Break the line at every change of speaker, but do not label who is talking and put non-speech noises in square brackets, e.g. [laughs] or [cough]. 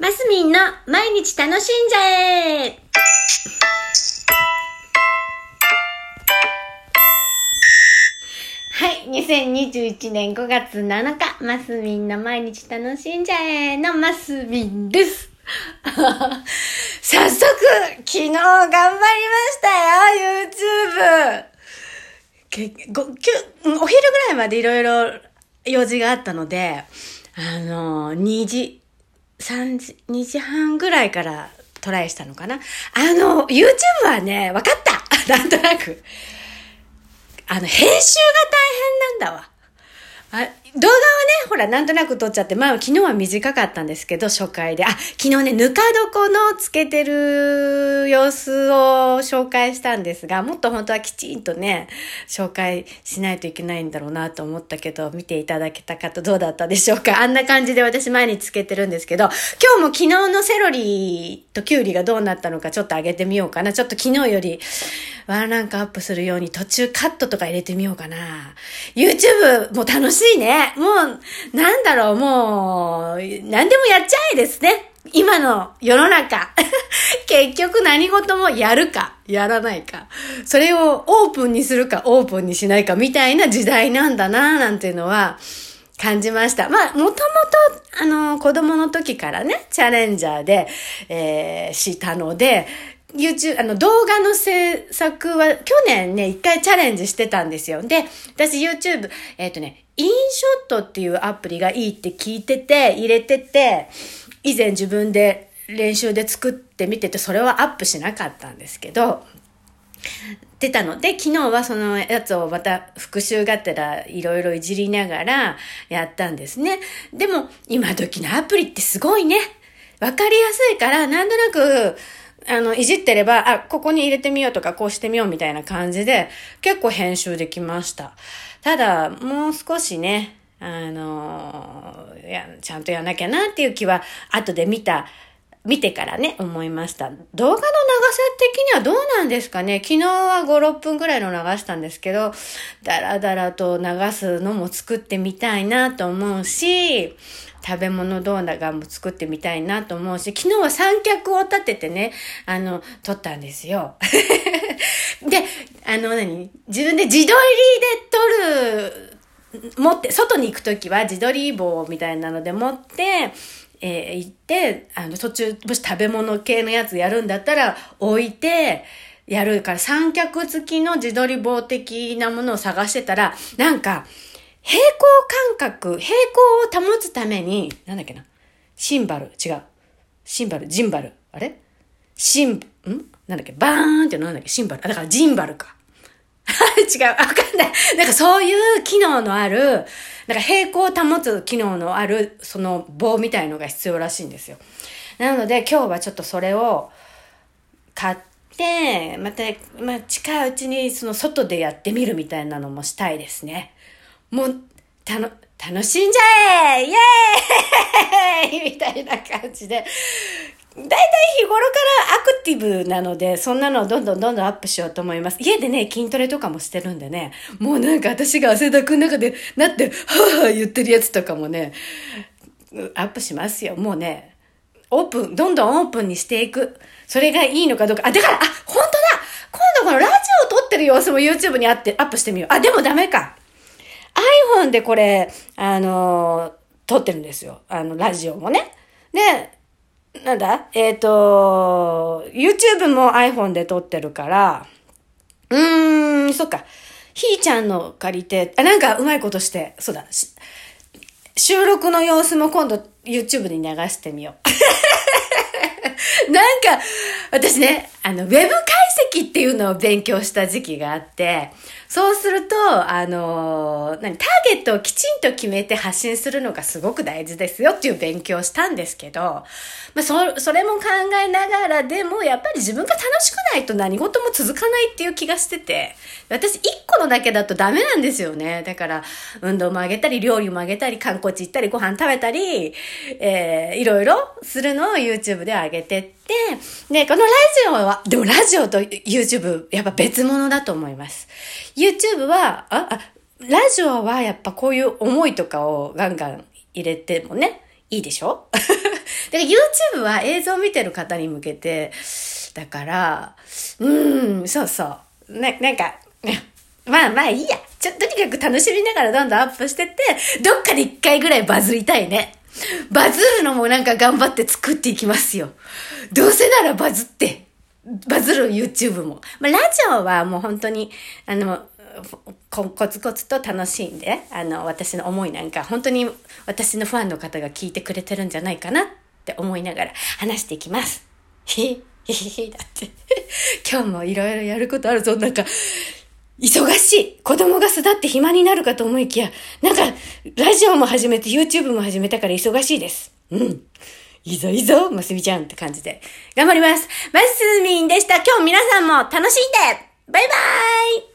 マスミンの毎日楽しんじゃえはい、2021年5月7日、マスミンの毎日楽しんじゃえのマスミンです。[laughs] 早速、昨日頑張りましたよ、YouTube! お昼ぐらいまでいろいろ用事があったので、あの、2時、三時、2時半ぐらいからトライしたのかな？あの、YouTube はね、わかった [laughs] なんとなく。あの、編集が大変なんだわ。あ動画はね、ほら、なんとなく撮っちゃって、まあ、昨日は短かったんですけど、初回で。あ、昨日ね、ぬか床のつけてる様子を紹介したんですが、もっと本当はきちんとね、紹介しないといけないんだろうなと思ったけど、見ていただけた方どうだったでしょうかあんな感じで私前につけてるんですけど、今日も昨日のセロリとキュウリがどうなったのかちょっと上げてみようかな。ちょっと昨日よりワンランクアップするように途中カットとか入れてみようかな。YouTube も楽しいね。もう、なんだろう、もう、何でもやっちゃえですね。今の世の中。[laughs] 結局何事もやるか、やらないか。それをオープンにするか、オープンにしないか、みたいな時代なんだな、なんていうのは、感じました。まあ、もともと、あの、子供の時からね、チャレンジャーで、えー、したので、YouTube、あの、動画の制作は、去年ね、一回チャレンジしてたんですよ。で、私 YouTube、えっ、ー、とね、インショットっていうアプリがいいって聞いてて、入れてて、以前自分で練習で作ってみてて、それはアップしなかったんですけど、出たので、昨日はそのやつをまた復習がてらいろいろいじりながらやったんですね。でも、今時のアプリってすごいね。わかりやすいから、なんとなく、あの、いじってれば、あ、ここに入れてみようとか、こうしてみようみたいな感じで、結構編集できました。ただ、もう少しね、あの、や、ちゃんとやんなきゃなっていう気は、後で見た、見てからね、思いました。動画の長さ的にはどうなんですかね昨日は5、6分ぐらいの流したんですけど、だらだらと流すのも作ってみたいなと思うし、食べ物動画も作ってみたいなと思うし、昨日は三脚を立ててね、あの、撮ったんですよ。[laughs] で、あの何？自分で自撮りで撮る、持って、外に行くときは自撮り棒みたいなので持って、えー、行って、あの、途中、もし食べ物系のやつやるんだったら、置いて、やるから、三脚付きの自撮り棒的なものを探してたら、なんか、平行感覚、平行を保つために、なんだっけな。シンバル、違う。シンバル、ジンバル。あれ？シン、ん？なんだっけ？バーンってなんだっけ？シンバル。あ、だからジンバルか。[laughs] 違う。わかんない。なんかそういう機能のある、なんか平行を保つ機能のある、その棒みたいのが必要らしいんですよ。なので今日はちょっとそれを買って、また、まあ近いうちにその外でやってみるみたいなのもしたいですね。もう、たの、楽しんじゃえイエーイ [laughs] みたいな感じで。だいたい日頃からアクティブなので、そんなのをどんどんどんどんアップしようと思います。家でね、筋トレとかもしてるんでね、もうなんか私が汗だくの中でなって、はぁはぁ言ってるやつとかもね、アップしますよ。もうね、オープン、どんどんオープンにしていく。それがいいのかどうか。あ、だから、あ、本当だ今度このラジオを撮ってる様子も YouTube にあってアップしてみよう。あ、でもダメか。iPhone でこれ、あのー、撮ってるんですよ。あの、ラジオもね。で、なんだ？えっ、ー、と、YouTube も iPhone で撮ってるから、うーん、そっか。ひーちゃんの借りて、あ、なんかうまいことして、そうだ。収録の様子も今度 YouTube に流してみよう。[laughs] なんか、私ね、あの、ウェブ解析っていうのを勉強した時期があって、そうすると、あの、何、ターゲットをきちんと決めて発信するのがすごく大事ですよっていう勉強をしたんですけど、まあ、そ、それも考えながらでも、やっぱり自分が楽しくないと何事も続かないっていう気がしてて、私一個のだけだとダメなんですよね。だから、運動もあげたり、料理もあげたり、観光地行ったり、ご飯食べたり、えー、いろいろするのを YouTube で上げてって、で、このラジオは、でもラジオと YouTube、やっぱ別物だと思います。YouTube は、あ、あ、ラジオはやっぱこういう思いとかをガンガン入れてもね、いいでしょ？[laughs] だから YouTube は映像を見てる方に向けて、だから、うーん、そうそう。な、なんか、[laughs] まあまあいいや。ちょ、とにかく楽しみながらどんどんアップしてって、どっかで一回ぐらいバズりたいね。バズるのもなんか頑張って作っていきますよ。どうせならバズって、バズる YouTube も。まあラジオはもう本当に、あの、コツコツと楽しんで、あの、私の思いなんか、本当に私のファンの方が聞いてくれてるんじゃないかなって思いながら話していきます。へへへへ、だって。[laughs] 今日もいろいろやることあるぞ。なんか、忙しい子供が巣立って暇になるかと思いきや、なんか、ラジオも始めて YouTube も始めたから忙しいです。うん。いいぞいいぞ、ますみちゃんって感じで。頑張ります。マスミンでした。今日皆さんも楽しんでバイバーイ